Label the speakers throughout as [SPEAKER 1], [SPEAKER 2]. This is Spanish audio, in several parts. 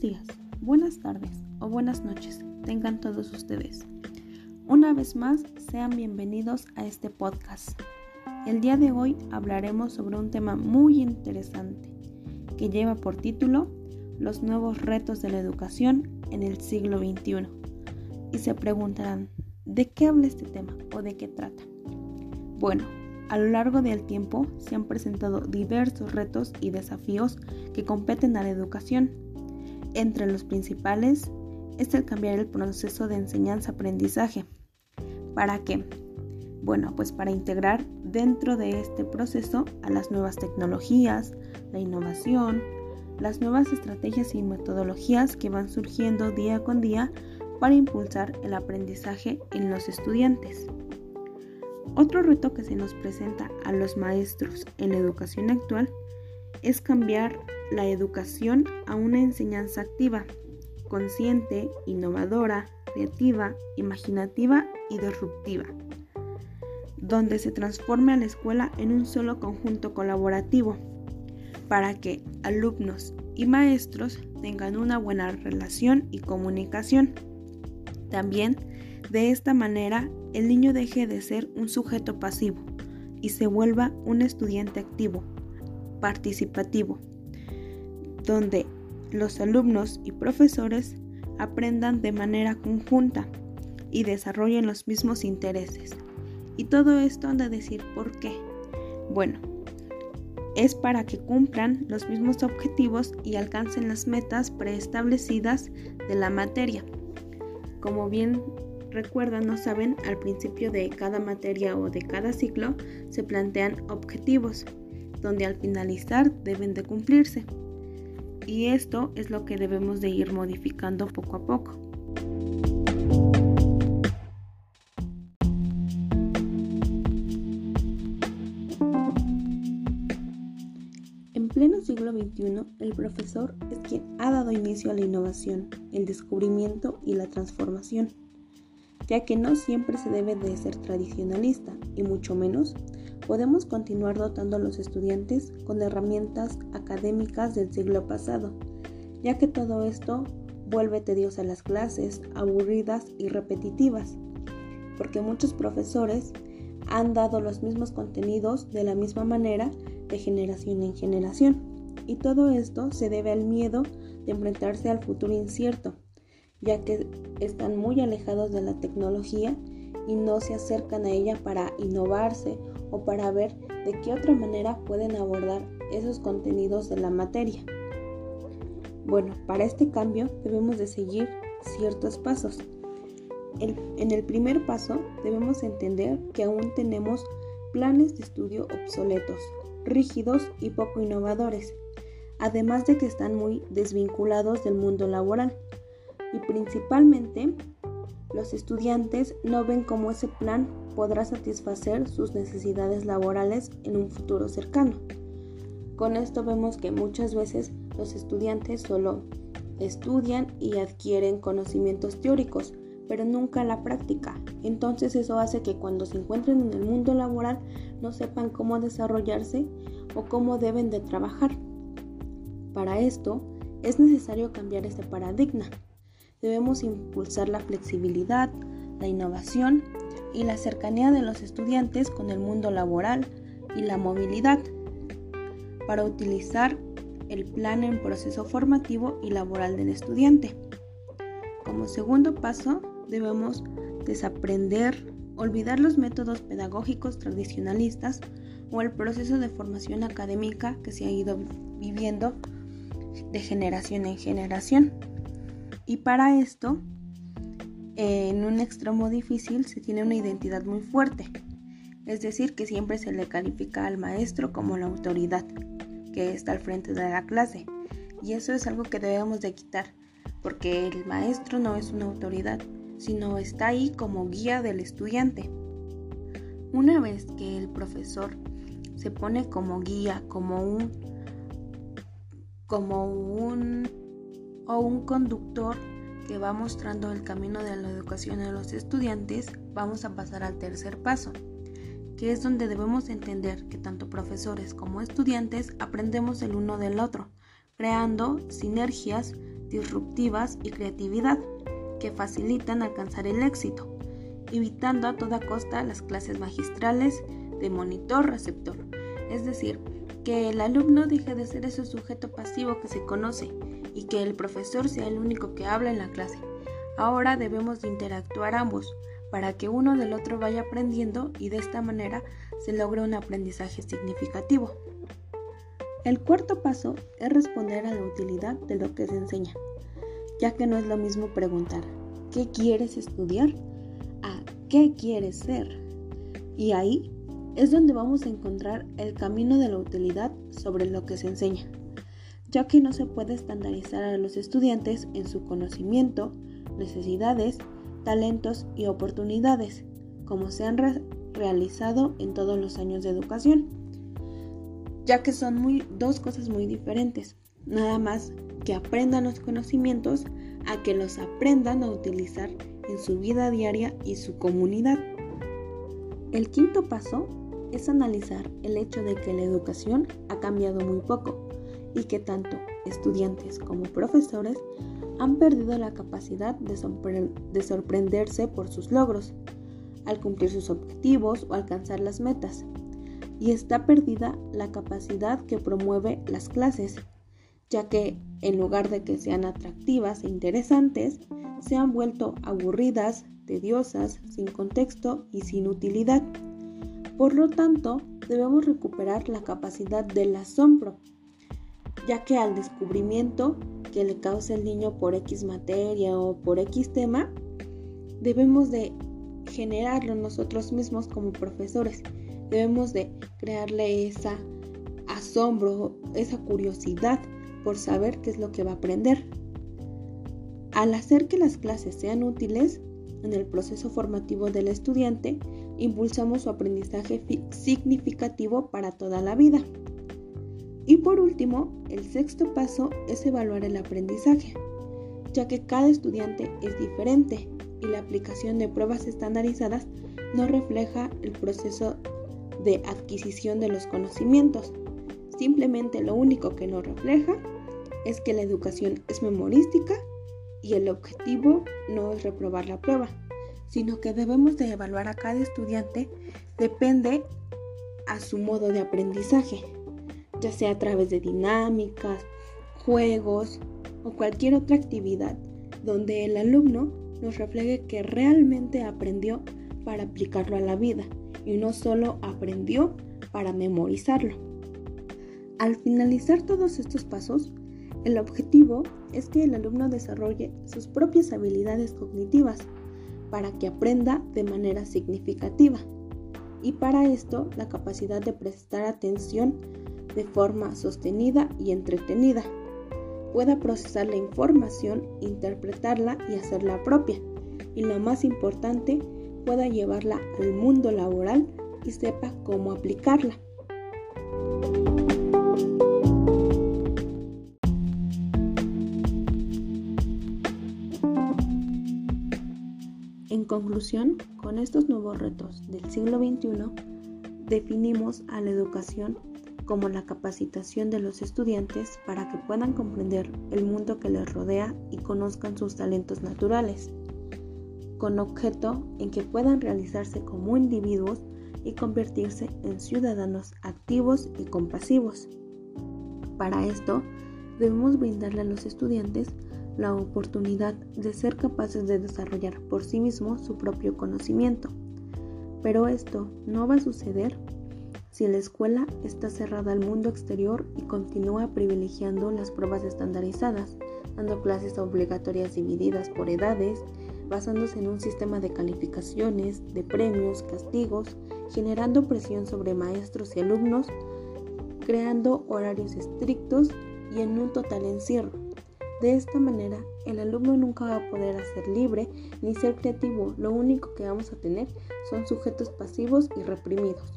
[SPEAKER 1] Días, buenas tardes o buenas noches tengan todos ustedes. Una vez más, sean bienvenidos a este podcast. El día de hoy hablaremos sobre un tema muy interesante que lleva por título Los nuevos retos de la educación en el siglo XXI. Y se preguntarán, ¿de qué habla este tema o de qué trata? Bueno, a lo largo del tiempo se han presentado diversos retos y desafíos que competen a la educación. Entre los principales es el cambiar el proceso de enseñanza-aprendizaje. ¿Para qué? Bueno, pues para integrar dentro de este proceso a las nuevas tecnologías, la innovación, las nuevas estrategias y metodologías que van surgiendo día con día para impulsar el aprendizaje en los estudiantes. Otro reto que se nos presenta a los maestros en la educación actual es cambiar la educación a una enseñanza activa, consciente, innovadora, creativa, imaginativa y disruptiva, donde se transforme a la escuela en un solo conjunto colaborativo para que alumnos y maestros tengan una buena relación y comunicación. También de esta manera, el niño deje de ser un sujeto pasivo y se vuelva un estudiante activo, participativo, donde los alumnos y profesores aprendan de manera conjunta y desarrollen los mismos intereses. Y todo esto han de decir por qué. Bueno, es para que cumplan los mismos objetivos y alcancen las metas preestablecidas de la materia. Como bien recuerdan, no saben, al principio de cada materia o de cada ciclo se plantean objetivos, donde al finalizar deben de cumplirse. Y esto es lo que debemos de ir modificando poco a poco. En pleno siglo XXI, el profesor es quien ha dado inicio a la innovación, el descubrimiento y la transformación ya que no siempre se debe de ser tradicionalista y mucho menos podemos continuar dotando a los estudiantes con herramientas académicas del siglo pasado, ya que todo esto vuelve tediosas las clases, aburridas y repetitivas, porque muchos profesores han dado los mismos contenidos de la misma manera de generación en generación, y todo esto se debe al miedo de enfrentarse al futuro incierto ya que están muy alejados de la tecnología y no se acercan a ella para innovarse o para ver de qué otra manera pueden abordar esos contenidos de la materia. Bueno, para este cambio debemos de seguir ciertos pasos. en el primer paso debemos entender que aún tenemos planes de estudio obsoletos, rígidos y poco innovadores, además de que están muy desvinculados del mundo laboral y principalmente los estudiantes no ven cómo ese plan podrá satisfacer sus necesidades laborales en un futuro cercano. Con esto vemos que muchas veces los estudiantes solo estudian y adquieren conocimientos teóricos, pero nunca la práctica. Entonces eso hace que cuando se encuentren en el mundo laboral no sepan cómo desarrollarse o cómo deben de trabajar. Para esto es necesario cambiar este paradigma debemos impulsar la flexibilidad, la innovación y la cercanía de los estudiantes con el mundo laboral y la movilidad para utilizar el plan en proceso formativo y laboral del estudiante. Como segundo paso, debemos desaprender, olvidar los métodos pedagógicos tradicionalistas o el proceso de formación académica que se ha ido viviendo de generación en generación. Y para esto, en un extremo difícil se tiene una identidad muy fuerte, es decir, que siempre se le califica al maestro como la autoridad que está al frente de la clase. Y eso es algo que debemos de quitar, porque el maestro no es una autoridad, sino está ahí como guía del estudiante. Una vez que el profesor se pone como guía, como un como un o un conductor que va mostrando el camino de la educación a los estudiantes, vamos a pasar al tercer paso, que es donde debemos entender que tanto profesores como estudiantes aprendemos el uno del otro, creando sinergias disruptivas y creatividad que facilitan alcanzar el éxito, evitando a toda costa las clases magistrales de monitor-receptor, es decir, que el alumno deje de ser ese sujeto pasivo que se conoce y que el profesor sea el único que habla en la clase. Ahora debemos de interactuar ambos para que uno del otro vaya aprendiendo y de esta manera se logre un aprendizaje significativo. El cuarto paso es responder a la utilidad de lo que se enseña, ya que no es lo mismo preguntar ¿qué quieres estudiar? a ¿qué quieres ser? Y ahí es donde vamos a encontrar el camino de la utilidad sobre lo que se enseña, ya que no se puede estandarizar a los estudiantes en su conocimiento, necesidades, talentos y oportunidades, como se han realizado en todos los años de educación, ya que son muy, dos cosas muy diferentes, nada más que aprendan los conocimientos a que los aprendan a utilizar en su vida diaria y su comunidad. El quinto paso es analizar el hecho de que la educación ha cambiado muy poco y que tanto estudiantes como profesores han perdido la capacidad de, sorprenderse por sus logros, al cumplir sus objetivos o alcanzar las metas. Y está perdida la capacidad que promueve las clases, ya que en lugar de que sean atractivas e interesantes, se han vuelto aburridas, tediosas, sin contexto y sin utilidad. Por lo tanto, debemos recuperar la capacidad del asombro, ya que al descubrimiento que le causa el niño por X materia o por X tema, debemos de generarlo nosotros mismos como profesores. Debemos de crearle esa asombro, esa curiosidad por saber qué es lo que va a aprender. Al hacer que las clases sean útiles en el proceso formativo del estudiante, impulsamos su aprendizaje significativo para toda la vida. Y por último, el sexto paso es evaluar el aprendizaje, ya que cada estudiante es diferente y la aplicación de pruebas estandarizadas no refleja el proceso de adquisición de los conocimientos. Simplemente lo único que nos refleja es que la educación es memorística y el objetivo no es reprobar la prueba, sino que debemos de evaluar a cada estudiante depende a su modo de aprendizaje ya sea a través de dinámicas, juegos o cualquier otra actividad donde el alumno nos refleje que realmente aprendió para aplicarlo a la vida y no solo aprendió para memorizarlo. Al finalizar todos estos pasos, el objetivo es que el alumno desarrolle sus propias habilidades cognitivas para que aprenda de manera significativa y para esto la capacidad de prestar atención de forma sostenida y entretenida, pueda procesar la información, interpretarla y hacerla propia, y lo más importante, pueda llevarla al mundo laboral y sepa cómo aplicarla. En conclusión, con estos nuevos retos del siglo XXI, definimos a la educación como la capacitación de los estudiantes para que puedan comprender el mundo que les rodea y conozcan sus talentos naturales, con objeto en que puedan realizarse como individuos y convertirse en ciudadanos activos y compasivos. Para esto, debemos brindarle a los estudiantes la oportunidad de ser capaces de desarrollar por sí mismos su propio conocimiento. Pero esto no va a suceder si la escuela está cerrada al mundo exterior y continúa privilegiando las pruebas estandarizadas, dando clases obligatorias divididas por edades, basándose en un sistema de calificaciones, de premios, castigos, generando presión sobre maestros y alumnos, creando horarios estrictos y en un total encierro. De esta manera, el alumno nunca va a poder ser libre ni ser creativo, lo único que vamos a tener son sujetos pasivos y reprimidos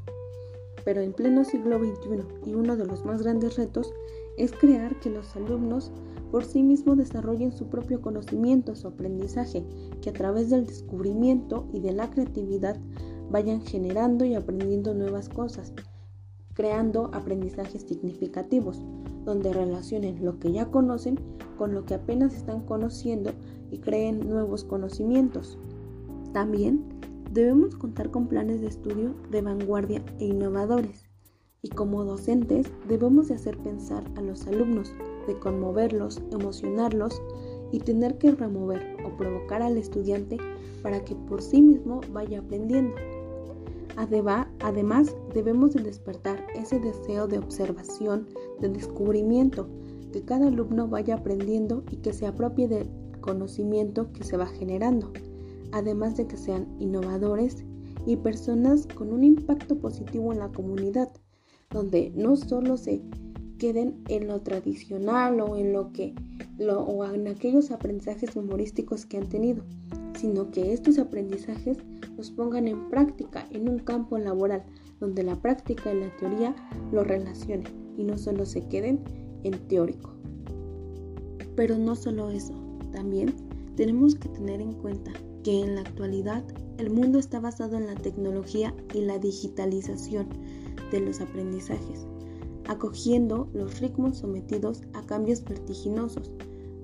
[SPEAKER 1] pero en pleno siglo XXI y uno de los más grandes retos es crear que los alumnos por sí mismos desarrollen su propio conocimiento, su aprendizaje, que a través del descubrimiento y de la creatividad vayan generando y aprendiendo nuevas cosas, creando aprendizajes significativos. donde relacionen lo que ya conocen con lo que apenas están conociendo y creen nuevos conocimientos. También debemos contar con planes de estudio de vanguardia e innovadores. Y como docentes debemos de hacer pensar a los alumnos, de conmoverlos, emocionarlos y tener que remover o provocar al estudiante para que por sí mismo vaya aprendiendo. Además, debemos de despertar ese deseo de observación, de descubrimiento, que cada alumno vaya aprendiendo y que se apropie del conocimiento que se va generando, además de que sean innovadores y personas con un impacto positivo en la comunidad, donde no solo se queden en lo tradicional o en lo que o en aquellos aprendizajes humorísticos que han tenido, sino que estos aprendizajes los pongan en práctica en un campo laboral donde la práctica y la teoría lo relacionen y no solo se queden en teórico. Pero no solo eso, también tenemos que tener en cuenta que en la actualidad el mundo está basado en la tecnología y la digitalización de los aprendizajes, acogiendo los ritmos sometidos a cambios vertiginosos,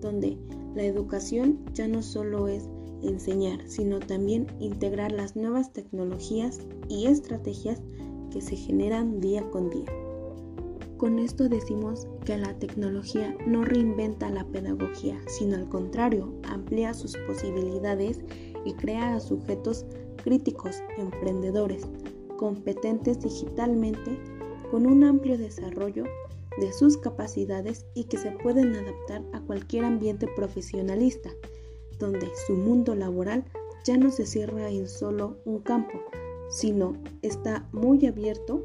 [SPEAKER 1] donde la educación ya no solo es enseñar, sino también integrar las nuevas tecnologías y estrategias que se generan día con día. Con esto decimos que la tecnología no reinventa la pedagogía, sino al contrario, amplía sus posibilidades y crea a sujetos críticos, emprendedores, competentes digitalmente, con un amplio desarrollo de sus capacidades y que se pueden adaptar a cualquier ambiente profesionalista donde su mundo laboral ya no se cierra en solo un campo, sino está muy abierto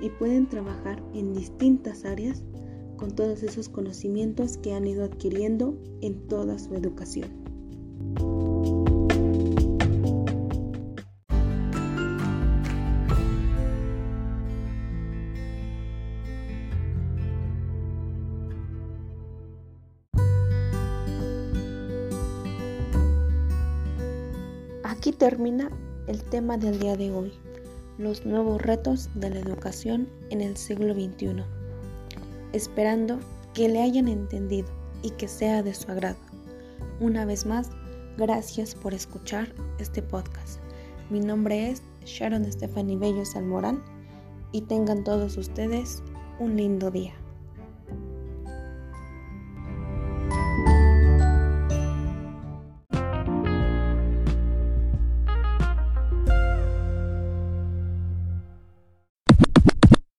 [SPEAKER 1] y pueden trabajar en distintas áreas con todos esos conocimientos que han ido adquiriendo en toda su educación. Termina el tema del día de hoy, los nuevos retos de la educación en el siglo XXI, esperando que le hayan entendido y que sea de su agrado. Una vez más, gracias por escuchar este podcast. Mi nombre es Sharon Stephanie Bello Salmorán y tengan todos ustedes un lindo día.